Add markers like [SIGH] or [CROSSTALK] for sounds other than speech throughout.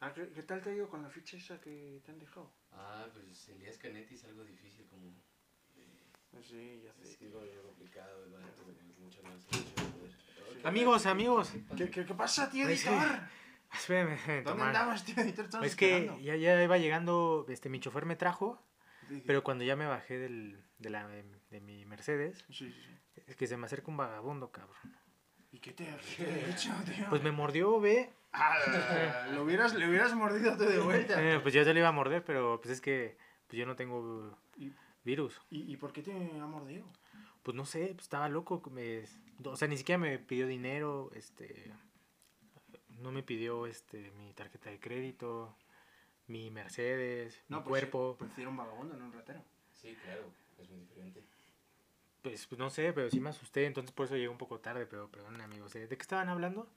Ah, ¿qué, qué tal te ha ido con la ficha esa que te han dejado? Ah, pues Elías Canetti es algo difícil como... Pues sí, ya Es algo complicado, mucho más, mucho Amigos, amigos. ¿Qué, qué, qué pasa, tío, Pues sí. editor? Espérame, espérame, ¿Dónde andabas, tío, editor? Estabas Es que ya, ya iba llegando, este, mi chofer me trajo, pero cuando ya me bajé del, de, la, de mi Mercedes, Sí, sí, sí. es que se me acerca un vagabundo, cabrón. ¿Y qué te, qué te he hecho, tío? Pues me mordió, ve. Ah, lo hubieras, le hubieras mordido tú de vuelta. Eh, pues ya se le iba a morder, pero pues es que pues yo no tengo ¿Y, virus. y, y por qué te ha mordido? Pues no sé, pues estaba loco. Me, o sea, ni siquiera me pidió dinero, este... No me pidió este mi tarjeta de crédito, mi Mercedes, mi pues, cuerpo. Pues era un vagabundo, no un ratero. Sí, claro, es muy diferente. Pues, pues, no sé, pero sí me asusté, entonces por eso llegué un poco tarde, pero perdón amigos. ¿eh? ¿De qué estaban hablando?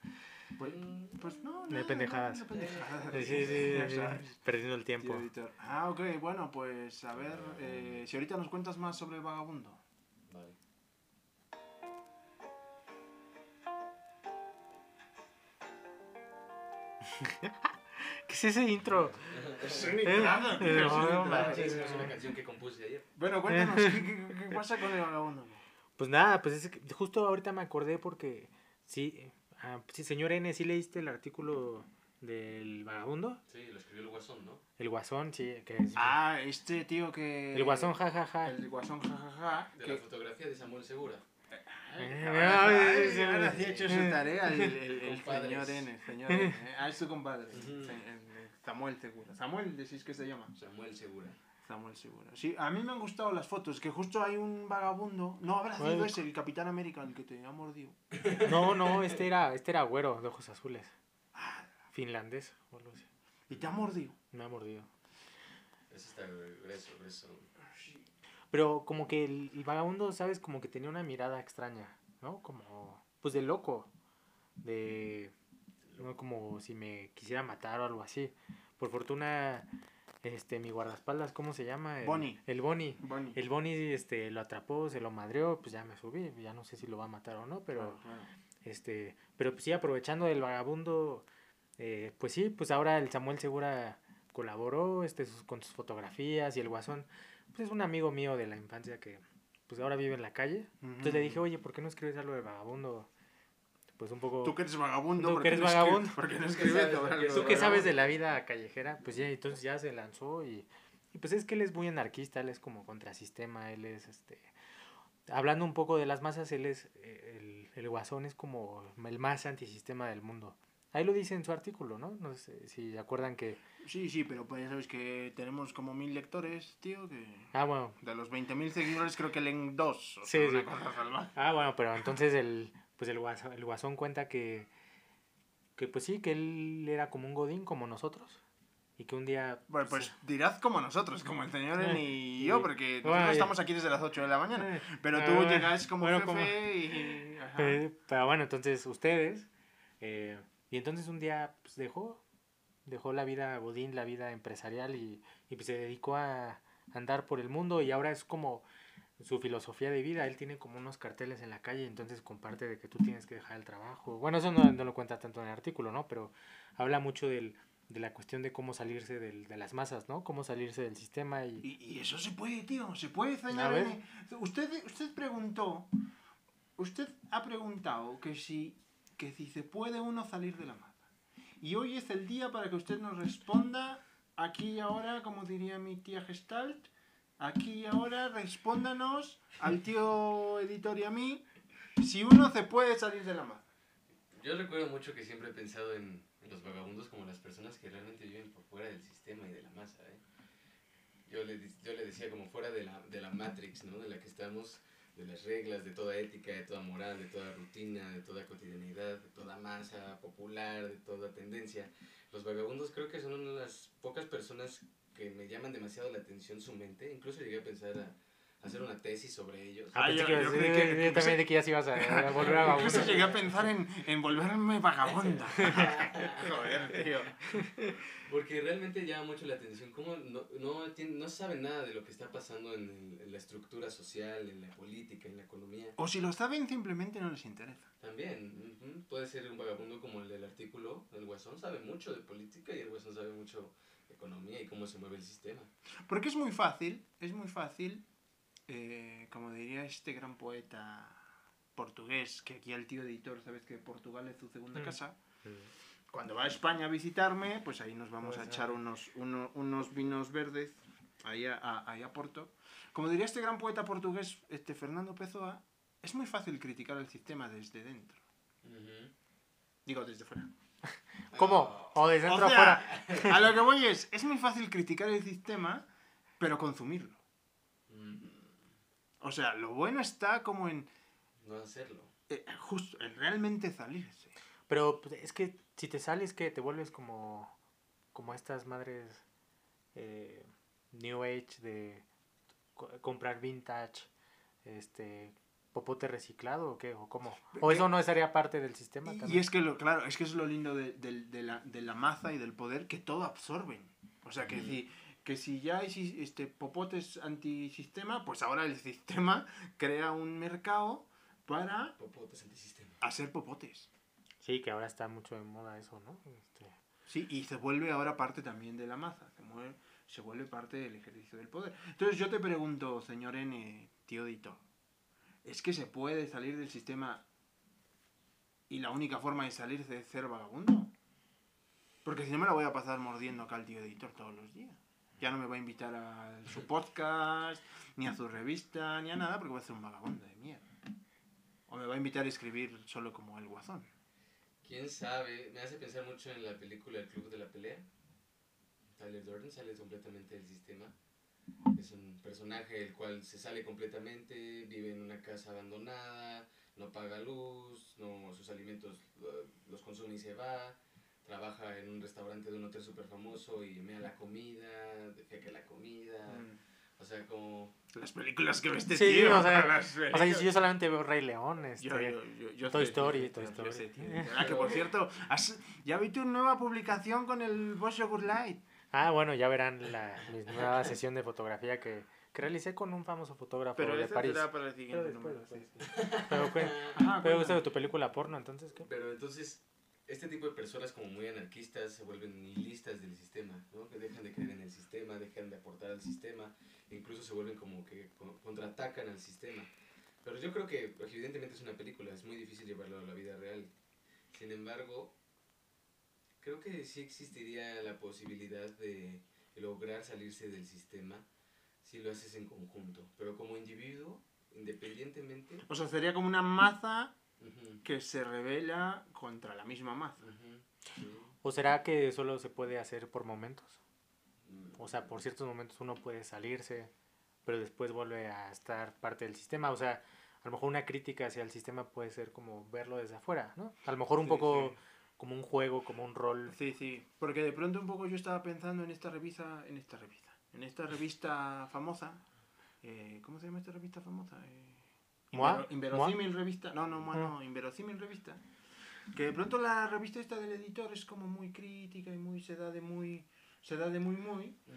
Pues, pues no, De nada, pendejadas. no, de pendejadas. Sí, sí, perdiendo el tiempo. Ah, ok, bueno, pues a ver, eh, si ahorita nos cuentas más sobre el vagabundo. Vale. [LAUGHS] ¿Qué es ese intro? Es un Eh, eh, es una canción que compuse ayer. Bueno, cuéntanos, ¿qué, qué, qué pasa con el vagabundo? Pues nada, pues es que justo ahorita me acordé porque sí, ah, sí, señor N, ¿sí leíste el artículo del vagabundo? Sí, lo escribió el Guasón, ¿no? El guasón, sí, que es- Ah, este tío que... el guasón, jajaja. El guasón, jajaja. De que... la fotografía de Samuel Segura. Eh, Ay, ay, sí, ahora sí, ha hecho su tarea el, el, el [LAUGHS] señor N, señor N. eh. Ah, es tu compadre. Samuel Segura. Samuel, decís que se llama. Samuel Segura. Samuel Segura. Sí, a mí me han gustado las fotos, que justo hay un vagabundo. No, habrá sido ¿Cuál? ese, el Capitán América, el que te ha mordido. [LAUGHS] No, no, este era, este era güero, de ojos azules. Finlandés o algo así. Y te ha mordido. Me ha mordido. Ese está grueso, grueso. Pero como que el, el vagabundo, ¿sabes? Como que tenía una mirada extraña, ¿no? Como, pues de loco. De, ¿no? Como si me quisiera matar o algo así. Por fortuna, este, mi guardaespaldas, ¿cómo se llama? El, Bonnie. El Bonnie. Bonnie. El Bonnie, este, lo atrapó, se lo madreó, pues ya me subí. Ya no sé si lo va a matar o no, pero... Claro. Este, pero pues sí, aprovechando del vagabundo, eh, pues sí, pues ahora el Samuel Segura colaboró este, sus- con sus fotografías y el Guasón, pues es un amigo mío de la infancia que pues ahora vive en la calle. Entonces le dije, oye, ¿por qué no escribes algo de vagabundo? Pues un poco... Tú que eres vagabundo. Tú ¿por que qué eres vagabundo. ¿Por qué no ¿Qué escribes ¿Tú de qué sabes de la vida callejera? Pues ya, entonces ya se lanzó y, y pues es que él es muy anarquista, él es como contrasistema, él es este... Hablando un poco de las masas, él es, eh, el, el guasón es como el más antisistema del mundo. Ahí lo dice en su artículo, ¿no? No sé si acuerdan que... Sí, sí, pero pues ya sabes que tenemos como mil lectores, tío, que... Ah, bueno. De los 20.000 seguidores creo que leen dos. O Sí, sea, una sí. cosa salvaje. Ah, bueno, pero entonces el, pues el, guasón, el guasón cuenta que, que pues sí, que él era como un godín como nosotros. Y que un día... Bueno, pues dirás como nosotros, como el señor Eh, y yo, porque nosotros Bueno, estamos aquí desde las 8 de la mañana. Eh, Pero ah, tú bueno, llegas como bueno, jefe como- y... ajá. Eh, pero bueno, entonces ustedes. eh, y entonces un día pues, dejó, dejó la vida Godín, la vida empresarial y, y, pues, se dedicó a andar por el mundo y ahora es como su filosofía de vida. Él tiene como unos carteles en la calle, entonces comparte de que tú tienes que dejar el trabajo. Bueno, eso no, no lo cuenta tanto en el artículo, ¿no? Pero habla mucho del, de la cuestión de cómo salirse del, de las masas, ¿no? Cómo salirse del sistema y... Y, y eso se puede, tío, se puede, señor. Usted, usted preguntó, usted ha preguntado que si, que si se puede uno salir de la mata. Y hoy es el día para que usted nos responda, aquí y ahora, como diría mi tía Gestalt, aquí y ahora respóndanos al tío editor y a mí, si uno se puede salir de la mata. Yo recuerdo mucho que siempre he pensado en, los vagabundos como las personas que realmente viven por fuera del sistema y de la masa. ¿eh? Yo, le, yo le decía como fuera de la, de la Matrix, ¿no? de la que estamos, de las reglas, de toda ética, de toda moral, de toda rutina, de toda cotidianidad, de toda masa popular, de toda tendencia. Los vagabundos creo que son una de las pocas personas que me llaman demasiado la atención su mente. Incluso llegué a pensar a, hacer una tesis sobre ellos. Ah, Ah, yo- que yo creí yo- que- yo que- también de que ya se ibas a, a [LAUGHS] volver a Incluso vagabundo. llegué a pensar en, en volverme vagabunda. [LAUGHS] Joder, tío. Porque realmente llama mucho la atención cómo no, no, no saben nada de lo que está pasando en, el- en la estructura social, en la política, en la economía. O si lo saben, simplemente no les interesa. También, ujú, puede ser un vagabundo como el del artículo. El Guasón sabe mucho de política y el Guasón sabe mucho de economía y cómo se mueve el sistema. Porque es muy fácil, es muy fácil, eh, como diría este gran poeta portugués, que aquí el tío editor, sabes que Portugal es su segunda Mm. casa. Cuando va a España a visitarme, pues ahí nos vamos a echar ah. unos, uno- unos vinos verdes, ahí a, a- ahí a Porto. Como diría este gran poeta portugués, este Fernando Pessoa, es muy fácil criticar el sistema desde dentro. Digo, desde fuera. [LAUGHS] ¿Cómo? O de O dentro a sea, afuera. [LAUGHS] a lo que voy es, es muy fácil criticar el sistema, pero consumirlo. O sea, lo bueno está como en No hacerlo. eh, justo, en realmente salirse. Pero pues, es que si te sales, que te vuelves como, como estas madres eh, New Age de co- comprar vintage, este popote reciclado o qué, o cómo. O ¿Qué? eso no sería parte del sistema Y, también. y es que, lo, claro, es que es lo lindo de, de- de la, de la maza y del poder, que todo absorben. O sea, que, si, que si ya hay este, popotes antisistema, pues ahora el sistema [LAUGHS] crea un mercado para Popotes antisistema. hacer popotes. Sí, que ahora está mucho de moda eso, ¿no? Este, Sí, y se vuelve ahora parte también de la maza, se, mueve- se vuelve parte del ejercicio del poder. Entonces yo te pregunto, señor N, tío Dito, ¿es que se puede salir del sistema y la única forma de salir es ser vagabundo? Porque si no me la voy a pasar mordiendo acá al tío editor todos los días. Ya no me va a invitar a su podcast, ni a su revista, ni a nada, porque voy a ser un vagabundo de mierda. O me va a invitar a escribir solo como el guasón. ¿Quién sabe? Me hace pensar mucho en la película El Club de la Pelea. Tyler Durden sale completamente del sistema. Es un personaje el cual se sale completamente, vive en una casa abandonada, no paga luz, no, sus alimentos uh, los consume y se va. Trabaja en un restaurante de un hotel súper famoso y mea la comida, defeca la comida. O sea, como... Las películas que ve este Sí, tío. o sea, [LAUGHS] las o sea, yo solamente veo Rey León, este, Yo- yo- yo- yo Toy Story, Toy yo Story. sé, tío. [LAUGHS] Ah, que por cierto, has- ya vi tu nueva publicación con el Bosch Good Light. Ah, bueno, ya verán la, mi nueva sesión de fotografía que, que realicé con un famoso fotógrafo Pero de París. será para el Pero siguiente después, número. después. sí, sí. Pero, ¿qué? Ajá, ¿Pero cuéntame. de tu película porno, entonces qué? Pero entonces, este tipo de personas como muy anarquistas se vuelven nihilistas del sistema, ¿no? Que dejan de creer en el sistema, dejan de aportar al sistema, incluso se vuelven como que co- contraatacan al sistema. Pero yo creo que evidentemente es una película, es muy difícil llevarlo a la vida real. Sin embargo, creo que sí existiría la posibilidad de lograr salirse del sistema si lo haces en conjunto. Pero como individuo, independientemente... O sea, sería como una que se revela contra la misma sí. ¿O será que solo se puede hacer por momentos? Mm. O sea, por ciertos momentos uno puede salirse, pero después vuelve a estar parte del sistema. O sea, a lo mejor una crítica hacia el sistema puede ser como verlo desde afuera, ¿no? A lo mejor un Sí, poco sí. como un juego, como un rol. Sí, sí. Porque de pronto un poco yo estaba pensando en esta revista, en esta revista, en esta revista famosa. eh, ¿Cómo se llama esta revista famosa? Eh, ¿Moa? Invero- Inverosímil revista. No, no, Ah. no, Inverosímil revista. Que de pronto la revista esta del editor es como muy crítica y muy se da de muy se da de muy muy, Ujú.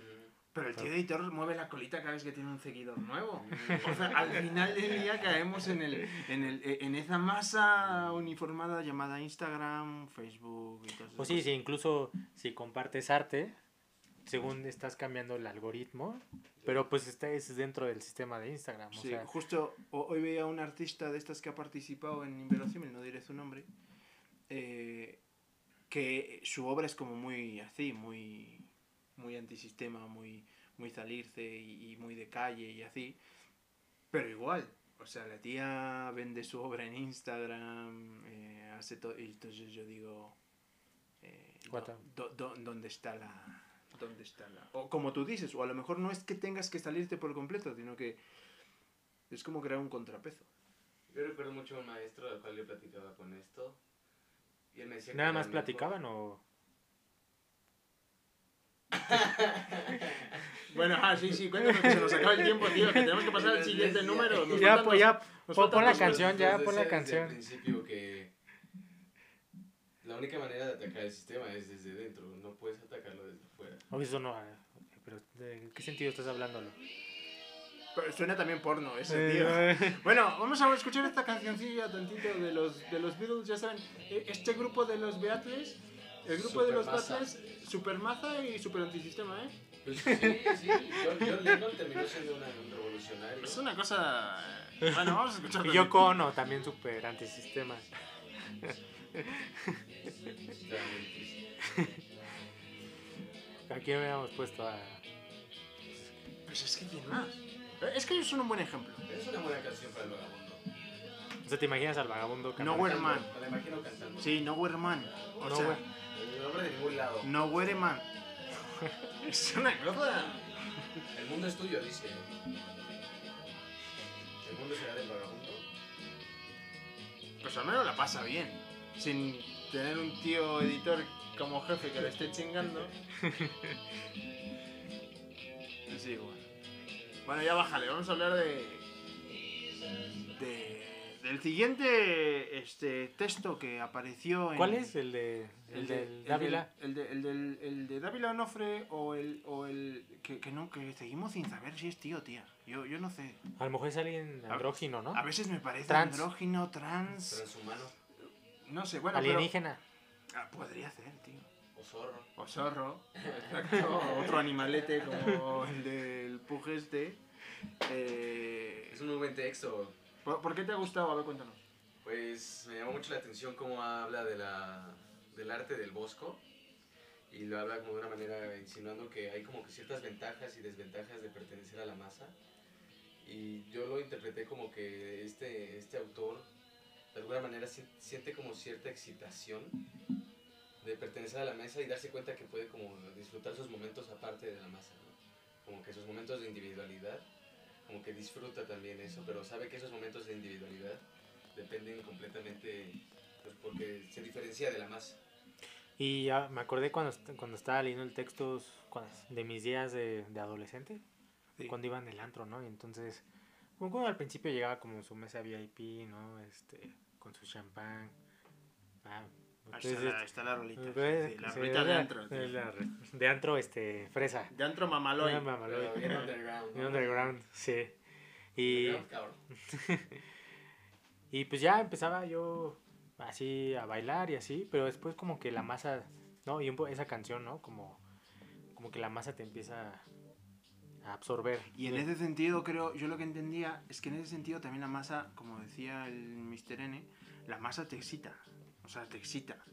pero el tío editor mueve la colita cada vez que tiene un seguidor nuevo. O sea, al final del día caemos en el en el en esa masa uniformada llamada Instagram, Facebook y todo eso. O sí, sí, incluso si compartes arte, según estás cambiando el algoritmo, pero pues está es dentro del sistema de Instagram. O Sí, sea, justo ho- hoy veía a un artista de estas que ha participado en Inverosímil, no diré su nombre, eh, que su obra es como muy así, muy, muy antisistema, muy, muy salirse y, y muy de calle y así, pero igual, o sea, la tía vende su obra en Instagram, eh, hace todo, y entonces yo digo, eh, What do- do- do- ¿dónde está la... ¿Dónde está la...? O como tú dices, o a lo mejor no es que tengas que salirte por completo, sino que es como crear un contrapeso. Yo recuerdo mucho a un maestro al cual yo platicaba con esto. Y él me decía que ¿Nada era más mejor- platicaban o...? [LAUGHS] Bueno, ah, sí, sí, cuéntanos que se nos acaba el tiempo, tío, que tenemos que pasar al siguiente Ya, número. Nos Ya, faltan pues ya, nos pon, pon la canción, ya, pon la canción. principio que la única manera de atacar el sistema es desde dentro, no puedes atacarlo desde eso no, eh, pero ¿de qué sentido estás hablándolo? Pero suena también porno ese, Eh, tío. eh, [LAUGHS] Bueno, vamos a escuchar esta cancioncilla tantito de los, de los Beatles, ya saben, eh, este grupo de los Beatles, el grupo de los Supermaza. Beatles, Supermaza y Super Antisistema, ¿eh? Pues sí, sí, John, John Lennon terminó siendo una- un revolucionario. Es una cosa... Bueno, vamos a escuchar. Y Yoko Ono, también súper antisistema. Aquí me habíamos puesto a... Pues es que tiene más. Es que ellos son un buen ejemplo. Es una buena canción para el vagabundo. O sea, ¿te imaginas al vagabundo No, cantando? Nowhere Man. Me la imagino cantando. Sí, Nowhere Man. O No, sea. El nombre de ningún lado. Nowhere Man. [LAUGHS] Es una cosa... El mundo es tuyo, dice. El mundo será del vagabundo. Pues al menos la pasa bien. Sin tener un tío editor como jefe que le esté chingando. [LAUGHS] Sí, bueno. Bueno, ya bájale. Vamos a hablar de. de del siguiente este texto que apareció en. ¿Cuál es? ¿El de el de- del Dávila? El, de, el, del, el de Dávila Onofre o el. O el que, que no, que seguimos sin saber si es tío o tía. Yo, yo no sé. A lo mejor es alguien andrógino, ¿no? A veces me parece Trans. andrógino, trans. Transhumano No sé, bueno. pero- Alienígena. Ah, podría ser, tío. o zorro. O zorro. Exacto. [LAUGHS] Otro animalete como el del Pug este. Eh, Es un muy buen texto. ¿por, por qué te ha gustado? A ver, cuéntanos. Pues me llamó mucho la atención cómo habla de la, del arte del bosco y lo habla como de una manera insinuando que hay como que ciertas ventajas y desventajas de pertenecer a la masa y yo lo interpreté alguna manera si- siente como cierta excitación de pertenecer a la mesa y darse cuenta que puede como disfrutar sus momentos aparte de la masa, ¿no? como que sus momentos de individualidad, como que disfruta también eso, pero sabe que esos momentos de individualidad dependen completamente, pues porque se diferencia de la masa. Y ya me acordé cuando, cuando estaba leyendo el texto cuando- de mis días de, de adolescente, Sí. cuando iba en el antro, ¿no? Y entonces, como al principio llegaba como su mesa VIP, ¿no? Este, con su champán. Ah, Ahí entonces, está, la, está la rolita. pues, sí, la sí, rolita de antro. re- de antro, este, fresa. De antro mamaloy. Ah, mamaloy. Pero bien underground. Underground, sí. Y, Underground, [LAUGHS] y pues ya empezaba yo así a bailar y así, pero después como que la masa, ¿no? Y un po- esa canción, ¿no? Como, como que la masa te empieza absorber. Y en ese sentido, creo, yo lo que entendía es que en ese sentido también la masa, como decía el Mr. N, la masa te excita. O sea, te excita.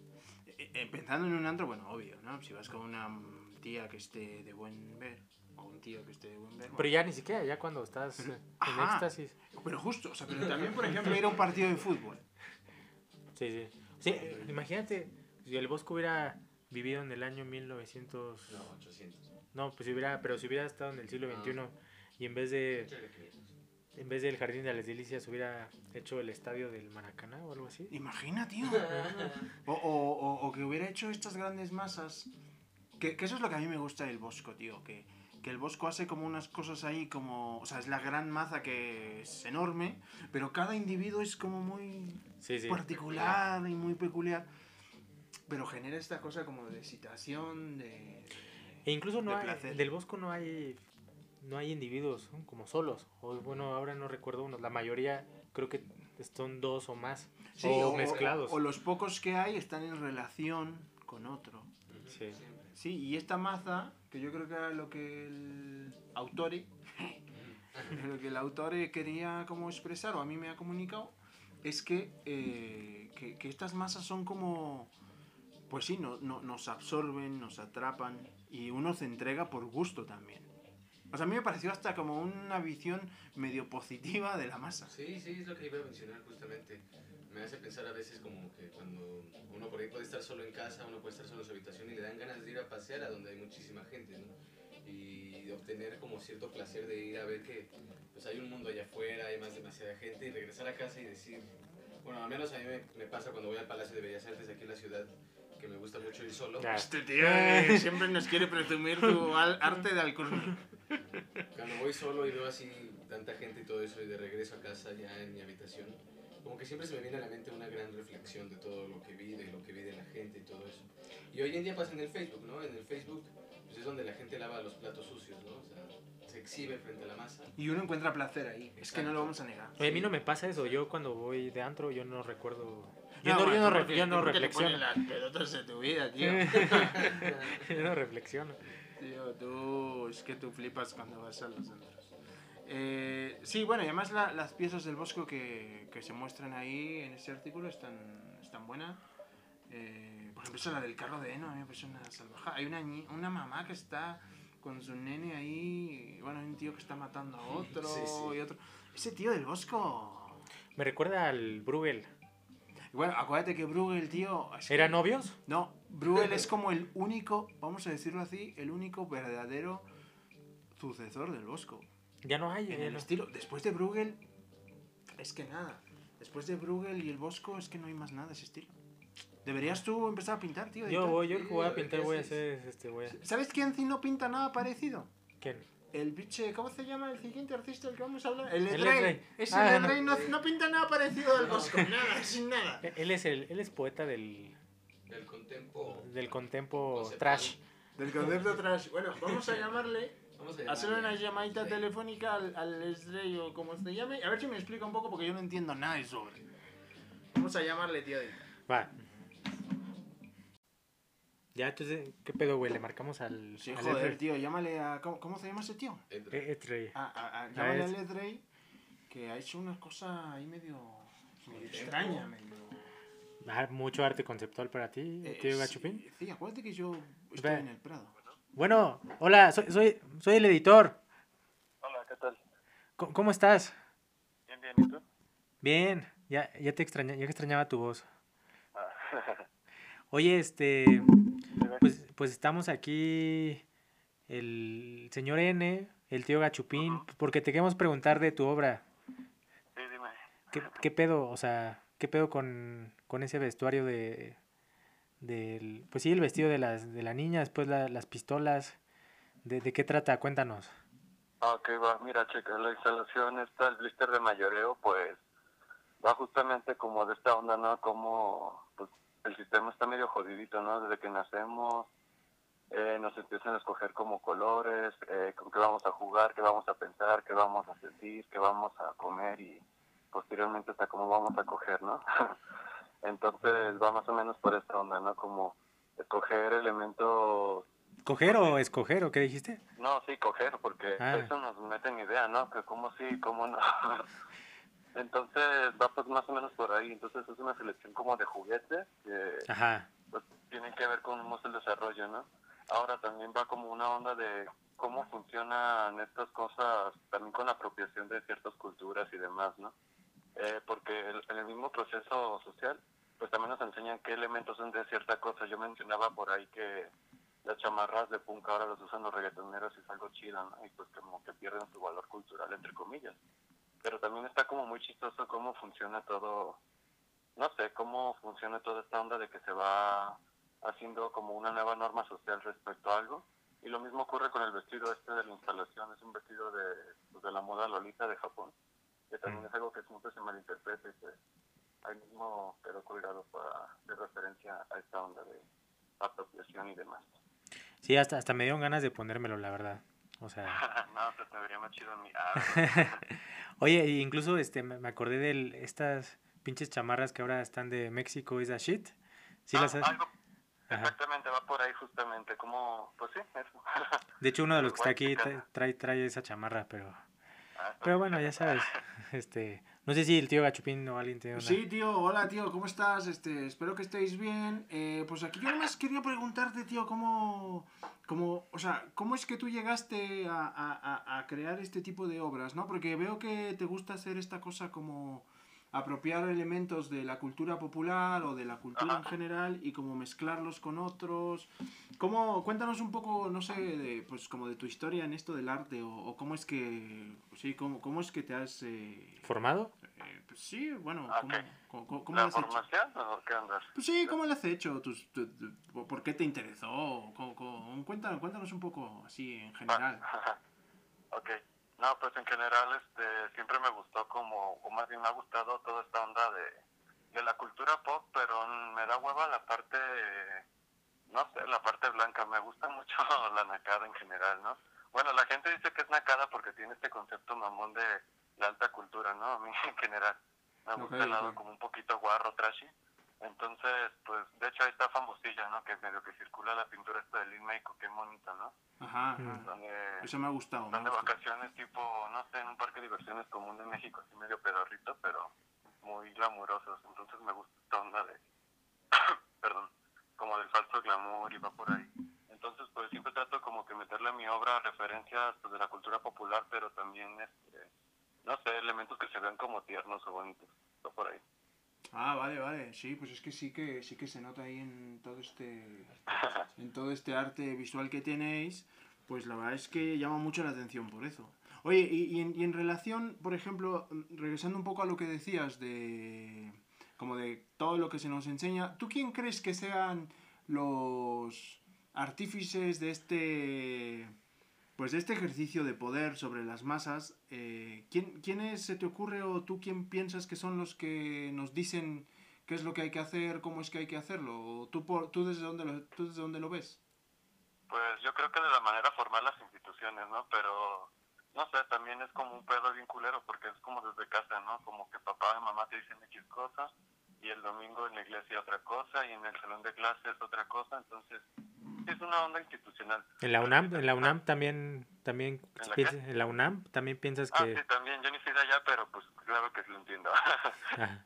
Eh, eh, pensando en un antro, bueno, obvio, ¿no? Si vas con una tía que esté de buen ver, o un tío que esté de buen ver. Pero ya ni siquiera, ya cuando estás en [CLEARS THROAT] Ajá. éxtasis. Pero justo, o sea, pero también, por [CLEARS THROAT] ejemplo, ir a un partido de fútbol. Sí, sí. Sí, imagínate, si el Bosco hubiera vivido en el año 1900... No, 800. No, pues si hubiera, pero si hubiera estado en el siglo Ah. XXI y en vez de en vez del Jardín de las Delicias hubiera hecho el estadio del Maracaná o algo así. Imagina, tío. [LAUGHS] O, o- o- o que hubiera hecho estas grandes masas. Que, que eso es lo que a mí me gusta del Bosco, tío. Que, que el Bosco hace como unas cosas ahí como... O sea, es la gran maza que es enorme, pero cada individuo es como muy Sí, sí. particular y muy peculiar. Pero genera esta cosa como de excitación, de... E incluso no de hay, placer. del Bosco no hay no hay individuos ¿no? como solos. O bueno, ahora no recuerdo uno. La mayoría creo que son dos o más. Sí, o, mezclados. O, los pocos que hay están en relación con otro. Sí. Sí, y esta maza, que yo creo que era lo que el autore, [LAUGHS] lo que el autore quería como expresar, o a mí me ha comunicado, es que, eh, que, que estas masas son como, pues sí, no, no- nos absorben, nos atrapan, y uno se entrega por gusto también. O sea, a mí me pareció hasta como una visión medio positiva de la masa. Sí, sí, es lo que iba a mencionar justamente. Me hace pensar a veces como que cuando uno por ahí puede estar solo en casa, uno puede estar solo en su habitación y le dan ganas de ir a pasear a donde hay muchísima gente, ¿no? Y obtener como cierto placer de ir a ver que pues hay un mundo allá afuera, hay más demasiada gente y regresar a casa y decir, bueno, al menos a mí me, me pasa cuando voy al Palacio de Bellas Artes aquí en la ciudad, que me gusta mucho ir solo. Ya. Este tío eh, siempre nos quiere presumir su al- arte de alcohol. Cuando voy solo y veo así tanta gente y todo eso y de regreso a casa ya en mi habitación, como que siempre se me viene a la mente una gran reflexión de todo lo que vi, de lo que vi de la gente y todo eso. Y hoy en día pasa en el Facebook, ¿no? En el Facebook pues es donde la gente lava los platos sucios, ¿no? O sea, se exhibe frente a la masa. Y uno encuentra placer ahí. Es que no lo vamos a negar. Oye, a mí no me pasa eso. Yo cuando voy de antro, yo no recuerdo. Yo No, no, yo no, porque- yo no reflexiono. las pelotas de tu vida, tío. [LAUGHS] [LAUGHS] yo no reflexiono. Tío, tú, es que tú flipas cuando vas a los centros. Eh, sí, bueno, y además la- las piezas del bosco que, que se muestran ahí en ese artículo están, están buenas. Eh, por ejemplo, esa la del carro de heno, a mí me parece una salvajada. Hay una, una mamá que está con su nene ahí, y, bueno, hay un tío que está matando a otro Sí, sí. y otro. Ese tío del bosco... Me recuerda al Bruegel. Bueno, acuérdate que Bruegel, tío... ¿Eran novios? No, Bruegel es como el único, vamos a decirlo así, el único verdadero sucesor del Bosco. Ya no hay. En el no. estilo, después de Bruegel, es que nada. Después de Bruegel y el Bosco, es que no hay más nada de ese estilo. Deberías tú empezar a pintar, tío. Yo voy, yo que voy a pintar voy a hacer este, voy a... ¿Sabes quién sí no pinta nada parecido? ¿Quién? El biche, ¿cómo se llama el siguiente artista del que vamos a hablar? El. Ledrey. Ese Ah, Ledrey no. No, pinta nada parecido al No. Bosco, nada, [LAUGHS] sin nada. E- Él es el, él es poeta del, El contempo. del contempo trash. Del concepto trash. Bueno, vamos a [LAUGHS] llamarle Vamos a hacerle una llamadita Sí. telefónica al, al Lesdrey o como se llame. A ver si me explica un poco porque yo no entiendo nada de eso. Vamos a llamarle, tío. Va. Ya, entonces, ¿qué pedo, güey? Le marcamos al... Sí, al joder, Edrey. tío. Llámale a... ¿Cómo, cómo se llama ese tío? Entra. Eh, Edrey. A, a- a- llámale al Lesdrey que ha hecho una cosa ahí medio, medio extraña. Medio... Ah, mucho arte conceptual para ti, Eh, tío Gachupín. Sí, acuérdate que yo estoy Ve. en el Prado. Bueno, hola, soy, soy, soy el editor. Hola, ¿qué tal? ¿Cómo, cómo estás? Bien, bien, ¿y tú? Bien, ya, ya te extraña, ya extrañaba tu voz. Ah, [LAUGHS] Oye, este. Pues, pues estamos aquí el señor N, el tío Gachupín, porque te queremos preguntar de tu obra. sí, dime. ¿Qué, qué pedo? O sea, ¿qué pedo con, con ese vestuario de, del, pues sí, el vestido de las, de la niña, después la- las pistolas? ¿De, ¿De qué trata? Cuéntanos. Ah, Ok, va, mira, checa, la instalación esta, el blister de mayoreo, pues, va justamente como de esta onda, ¿no? Como, el sistema está medio jodidito, ¿no? Desde que nacemos, eh, nos empiezan a escoger como colores, eh, con qué vamos a jugar, qué vamos a pensar, qué vamos a sentir, qué vamos a comer y posteriormente hasta cómo vamos a coger, ¿no? [LAUGHS] Entonces va más o menos por esta onda, ¿no? Como escoger elementos ¿Coger o escoger o qué dijiste? no, sí, coger, porque Ah. eso nos mete en idea, ¿no? Que cómo sí, cómo no. [LAUGHS] Entonces va pues más o menos por ahí. Entonces es una selección como de juguetes que Ajá. pues tienen que ver con cómo es el desarrollo, ¿no? Ahora también va como una onda de cómo funcionan estas cosas también con la apropiación de ciertas culturas y demás, ¿no? Eh, porque el- en el mismo proceso social, pues también nos enseñan qué elementos son de cierta cosa. Yo mencionaba por ahí que las chamarras de punk ahora los usan los reggaetoneros y es algo chido, ¿no? Y pues como que pierden su valor cultural, entre comillas. Pero también está como muy chistoso cómo funciona todo, no sé, cómo funciona toda esta onda de que se va haciendo como una nueva norma social respecto a algo. Y lo mismo ocurre con el vestido este de la instalación, es un vestido de, pues, de la moda Lolita de Japón, que también Mm. es algo que siempre se malinterpreta y ahí mismo quedó colgado para hacer referencia a esta onda de apropiación y demás. Sí, hasta, hasta me dieron ganas de ponérmelo, la verdad. O sea, [LAUGHS] no, se te vería más chido en mi... Ah, [LAUGHS] oye, incluso este, me acordé de estas pinches chamarras que ahora están de México is a shit. ¿Sí las has- Ah, algo, exactamente, va por ahí justamente, como, pues sí, eso. De hecho, uno de los que [LAUGHS] está aquí trae, trae esa chamarra, pero... Ah, Pero bueno, ya sabes. Este, no sé si el tío Gachupín o alguien tiene una... Sí, tío, hola, tío, ¿cómo estás? Este, espero que estéis bien. Eh, pues aquí yo nomás quería preguntarte, tío, cómo, cómo, o sea, ¿cómo es que tú llegaste a, a- a- a crear este tipo de obras, no? Porque veo que te gusta hacer esta cosa como apropiar elementos de la cultura popular o de la cultura en general y como mezclarlos con otros. ¿Cómo, cuéntanos un poco, no sé, de, pues como de tu historia en esto del arte o, o cómo es que, sí, cómo, cómo es que te has... eh, ¿Formado? eh, pues sí, bueno, Ah, ¿cómo, ¿La lo has hecho? formación o qué andas? Pues sí, ¿cómo lo has hecho? Tu- ¿Por qué te interesó? ¿Cómo- cómo- Cuéntanos, cuéntanos un poco así en general. [LAUGHS] ok, No, pues en general este, siempre me gustó como, o más bien me ha gustado toda esta onda de, de la cultura pop, pero me da hueva la parte, no sé, la parte blanca. Me gusta mucho [LAUGHS] la nacada en general, ¿no? Bueno, la gente dice que es nacada porque tiene este concepto mamón de la alta cultura, ¿no? A mí [LAUGHS] en general me gusta Ok, el lado como un poquito guarro, trashy. Entonces, pues, de hecho ahí está famosilla, ¿no? Que medio que circula la pintura esta de Lin May, qué bonita, ¿no? Ajá, ajá. Donde Eso me ha gustado. están ha de gustado. vacaciones tipo, no sé, en un parque de diversiones común de México, así medio pedorrito, pero muy glamurosos. Entonces me gusta esta onda de, [COUGHS] perdón, como del falso glamour y va por ahí. Entonces pues siempre trato como que meterle a mi obra referencias pues, de la cultura popular, pero también, este, no sé, elementos que se vean como tiernos o bonitos. Va por ahí. Ah, vale, vale. Sí, pues es que sí que sí que se nota ahí en todo este [LAUGHS] en todo este arte visual que tenéis, pues la verdad es que llama mucho la atención por eso. Oye, y, y en, y en relación, por ejemplo, regresando un poco a lo que decías de como de todo lo que se nos enseña, ¿tú quién crees que sean los artífices de este pues este ejercicio de poder sobre las masas, eh, ¿quién, ¿quiénes se te ocurre o tú quién piensas que son los que nos dicen qué es lo que hay que hacer, cómo es que hay que hacerlo? ¿O tú, por, tú, desde, dónde lo, tú desde dónde lo ves? Pues yo creo que de la manera formal las instituciones, ¿no? Pero, no sé, también es como un pedo bien culero porque es como desde casa, ¿no? Como que papá y mamá te dicen X cosas y el domingo en la iglesia otra cosa y en el salón de clases otra cosa, entonces es una onda institucional. En la UNAM, en la UNAM también, también ¿En la piensas- en la UNAM también piensas Ah, que, sí, también, yo ni fui de allá, pero pues claro que sí lo entiendo. [LAUGHS]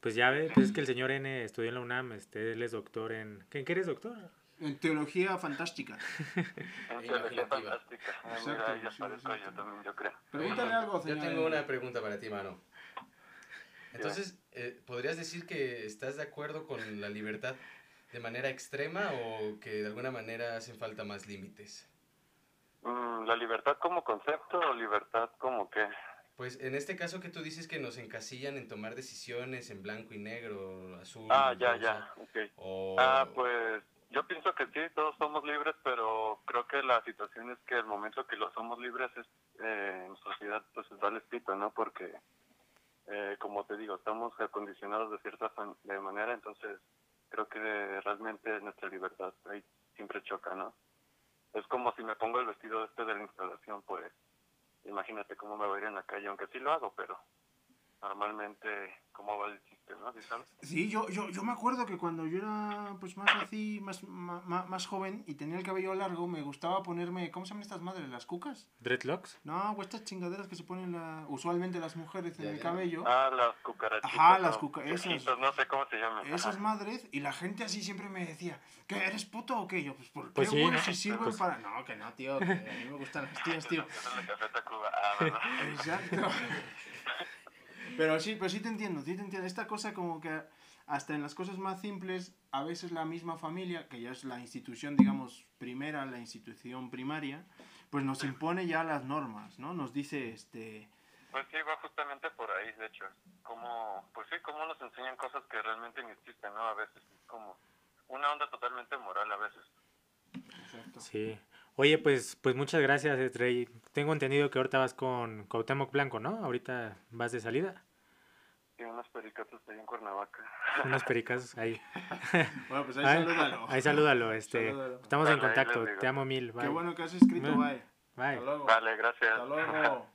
Pues ya ve, pues es que el señor N estudió en la UNAM, este, él es doctor en, ¿en qué eres doctor? En teología fantástica. [LAUGHS] en teología fantástica. Ah, Exacto, Mira, sí, yo también, yo creo. Pregúntale algo, Yo señor. tengo una pregunta para ti, mano. Entonces, eh, ¿podrías decir que estás de acuerdo con la libertad de manera extrema o que de alguna manera hacen falta más límites? Mm, ¿La libertad como concepto o libertad como qué? Pues en este caso que tú dices que nos encasillan en tomar decisiones en blanco y negro, azul. Ah, ya, rosa, ya, ok. O... Ah, pues yo pienso que sí, todos somos libres, pero creo que la situación es que el momento que lo somos libres es, eh, en sociedad pues es darles pito, ¿no? Porque, eh, como te digo, estamos acondicionados de cierta de manera, entonces creo que realmente nuestra libertad ahí siempre choca, ¿no? Es como si me pongo el vestido este de la instalación, pues imagínate cómo me voy a ir en la calle, aunque sí lo hago, pero normalmente cómo va el chiste, ¿no? ¿Sí sabes? Sí, yo, yo, yo me acuerdo que cuando yo era pues más así, más, ma- más, joven y tenía el cabello largo, me gustaba ponerme, ¿cómo se llaman estas madres? ¿Las cucas? ¿Dreadlocks? No, o estas chingaderas que se ponen la, usualmente las mujeres en Ya, el ya. cabello. Ah, las cucarachitas. Ajá, las o cuca- esas. No sé cómo se llaman. Esas madres, y la gente así siempre me decía, ¿que eres puto o qué? Yo, pues, ¿por qué, Pues sí, güey? ¿no? Si sirven Pues- para... No, que no, tío, que a mí me gustan las tías, [LAUGHS] tío. Ah. [LAUGHS] Exacto. Pero sí, pero sí te entiendo, sí te entiendo. Esta cosa como que hasta en las cosas más simples, a veces la misma familia, que ya es la institución, digamos, primera, la institución primaria, pues nos impone ya las normas, ¿no? Nos dice, este... Pues sí, va justamente por ahí, de hecho. Como, pues sí, como nos enseñan cosas que realmente ni existen, ¿no? A veces es como una onda totalmente moral a veces. Exacto. Sí. Oye, pues, pues muchas gracias, eh, Trey. Tengo entendido que ahorita vas con Cuauhtémoc Blanco, ¿no? Ahorita vas de salida. Y unas pericatas ahí en Cuernavaca. [LAUGHS] Unos pericazos ahí. [LAUGHS] Bueno, pues ahí Ahí, salúdalo. ahí salúdalo, este. Salúdalo. Estamos en Vale, contacto. Te amo mil. Bye. Qué bueno que has escrito, bye. Bye. Hasta luego. Vale, gracias. Hasta luego.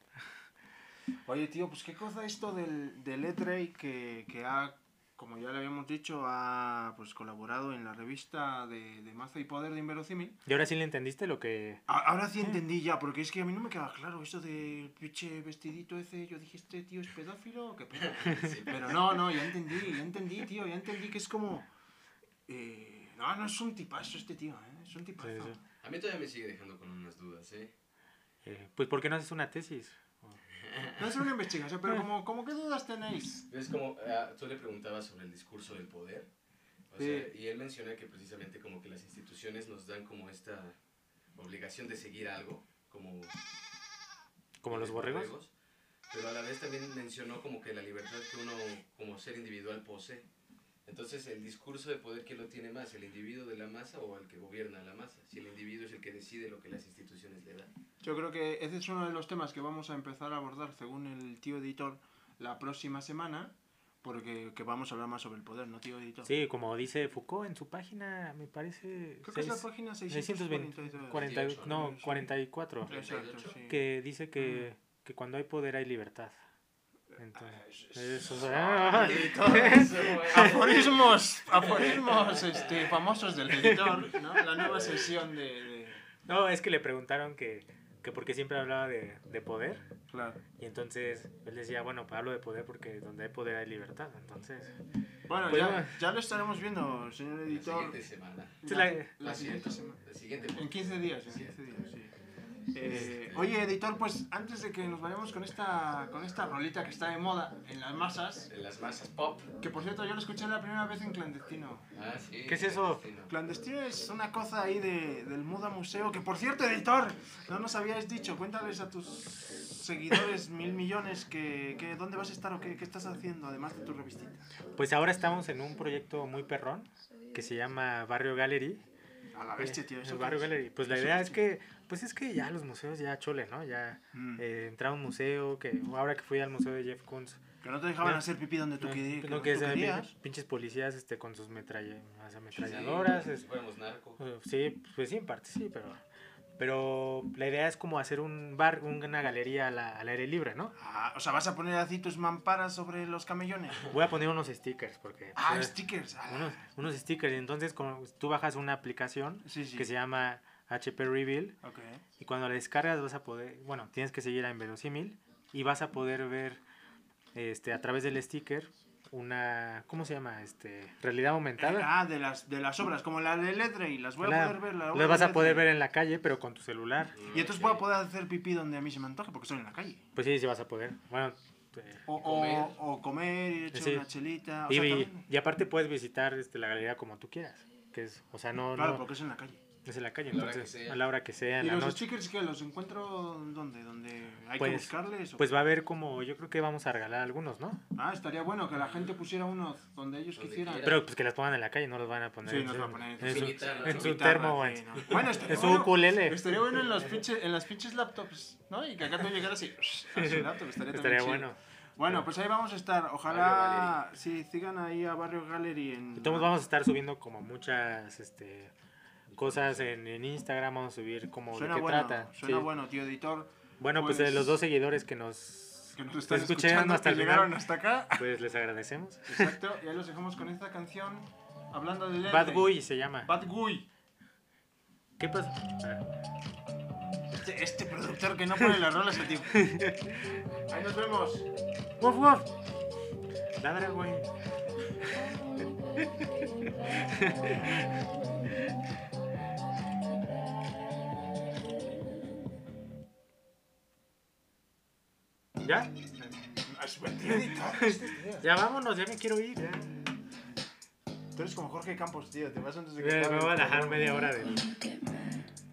[LAUGHS] Oye, tío, pues qué cosa esto del, del E-Tray que, que ha, como ya le habíamos dicho, ha pues colaborado en la revista de, de Maza y Poder de Inverosímil. ¿Y ahora sí le entendiste lo que.? A- Ahora sí entendí ya, porque es que a mí no me queda claro eso del pinche vestidito ese. Yo dije, ¿este tío es pedófilo qué pedo? [LAUGHS] Sí, Pero no, no, ya entendí, ya entendí, tío, ya entendí que es como... eh, no, no es un tipazo este tío, ¿eh? Es un tipazo. Sí, sí. A mí todavía me sigue dejando con unas dudas, ¿eh? eh, pues, ¿por qué no haces una tesis? No es una investigación, pero como, como qué dudas tenéis. Es como, ah, tú le preguntabas sobre el discurso del poder. O Sí. sea, y él menciona que precisamente como que las instituciones nos dan como esta obligación de seguir algo, como... ¿Como los borregos? Pero a la vez también mencionó como que la libertad que uno como ser individual posee. Entonces, el discurso de poder, ¿quién lo tiene más? ¿El individuo de la masa o el que gobierna la masa? Si el individuo es el que decide lo que las instituciones le dan. Yo creo que ese es uno de los temas que vamos a empezar a abordar, según el tío editor, la próxima semana, porque que vamos a hablar más sobre el poder, ¿no, tío editor? Sí, como dice Foucault en su página, me parece... Creo que es la página 620, 642. 40, 28, no, sí. 44. Exacto, sí. Que dice que, que cuando hay poder hay libertad. Entonces, es- eso, Ah, editor. aforismos, aforismos este, famosos del editor, ¿no? La nueva sesión de... de- No, es que le preguntaron que, que por qué siempre hablaba de, de poder. Claro. Y entonces él decía, bueno, pues hablo de poder porque donde hay poder hay libertad. Entonces, Bueno, Pues ya, ya lo estaremos viendo, señor La editor. siguiente semana. La, la- la La siguiente siguiente, semana. la siguiente En 15 días, en Sí. 15 días. Eh, oye, editor, pues antes de que nos vayamos con esta, con esta rolita que está de moda en las masas, En las masas pop. que por cierto yo lo escuché la primera vez en clandestino. Ah, sí. ¿Qué es eso? clandestino. Clandestino es una cosa ahí de, del Muda Museo, que por cierto, editor, no nos habías dicho, cuéntales a tus seguidores [LAUGHS] mil millones que, que dónde vas a estar o qué, qué estás haciendo, además de tu revistita. pues ahora estamos en un proyecto muy perrón que se llama Barrio Gallery. A la bestia, tío. Eh, ¿eso el Barrio? Gallery. Pues la ¿Eso idea es que, pues es que ya los museos ya chole, ¿no? Ya Mm. eh, entrar a un museo, que ahora que fui al museo de Jeff Koons, Que no te dejaban Ya. hacer pipí donde tú, no, querí- no, tú que querías. pin- pinches policías este, con sus metralla- las Sí, ametralladoras. como es- narcos. eh, sí, pues sí, en parte sí, pero, pero la idea es como hacer un bar, una galería al, al aire libre, ¿no? Ah, o sea, vas a poner así tus mamparas sobre los camellones. Voy a poner unos stickers, porque... Ah, pues, stickers. ah, unos, unos stickers, entonces como tú bajas una aplicación Sí, sí. que se llama HP Reveal, Ok. Y cuando la descargas vas a poder, bueno, tienes que seguir a Inverosímil y vas a poder ver este a través del sticker una ¿cómo se llama? Este, realidad Eh, aumentada. ah, de las, de las obras, como la de Ledrey, las voy a poder ver. La obra las vas a poder ver en la calle, pero con tu celular. Y entonces voy a poder hacer pipí donde a mí se me antoje, porque estoy en la calle. Pues sí, sí vas a poder. Bueno, O Comer. o, o comer, ir a echar Sí. una chelita. O y, sea, y- y aparte puedes visitar este, la galería como tú quieras, que es, o sea, no, claro, no porque es en la calle. es en la calle, A la hora entonces que sea. a la hora que sea, en ¿Y la los noche. stickers que los encuentro dónde? ¿Dónde hay que Pues- buscarles? o Pues qué? va a haber como, yo creo que vamos a regalar algunos, ¿no? Ah, estaría bueno que la gente pusiera unos donde ellos Donde quisieran. quiera. Pero pues que las pongan en la calle, no los van a poner Sí, en, nos su, va a poner en en su guitarra, en ¿no? su Guitarra, termo, sí, ¿no? Bueno, estaría en su bueno, ukulele. estaría bueno en, los pinches, en las pinches laptops, ¿no? Y que acá tú llegaras [LAUGHS] y a su laptop, estaría, Estaría bueno. Bueno, pues ahí vamos a estar. Ojalá sí sigan ahí a Barrio Gallery en. Entonces vamos a estar subiendo como muchas este, cosas en, en Instagram, vamos a subir como Suena de qué bueno, suena suena sí. bueno, tío editor. Bueno, pues, Pues- eh, los dos seguidores que nos, Que nos están escuchando, hasta que el llegaron final, hasta acá. pues les agradecemos. Exacto, y ahí los dejamos con esta canción hablando de Bad. Guy se llama. Bad Guy. ¿Qué pasa? Este, este productor que no pone las rolas a tiempo. [LAUGHS] Ahí nos vemos. ¡Woof, woof! Ladra, güey. [LAUGHS] ¿Ya? [LAUGHS] Ya vámonos, ya me quiero ir. Ya. Tú eres como Jorge Campos, tío. Te vas antes de que Me, voy a dejar media hora de...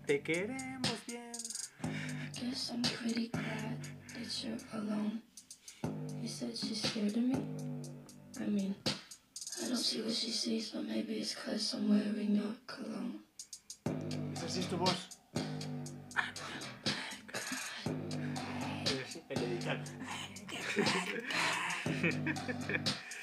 Te queremos bien. Guess I'm pretty glad that you're alone. You said she's scared of me? I mean, I don't see what she sees, but maybe it's cause I'm wearing your cologne. Es tu voz. Yeah. [LAUGHS] [LAUGHS]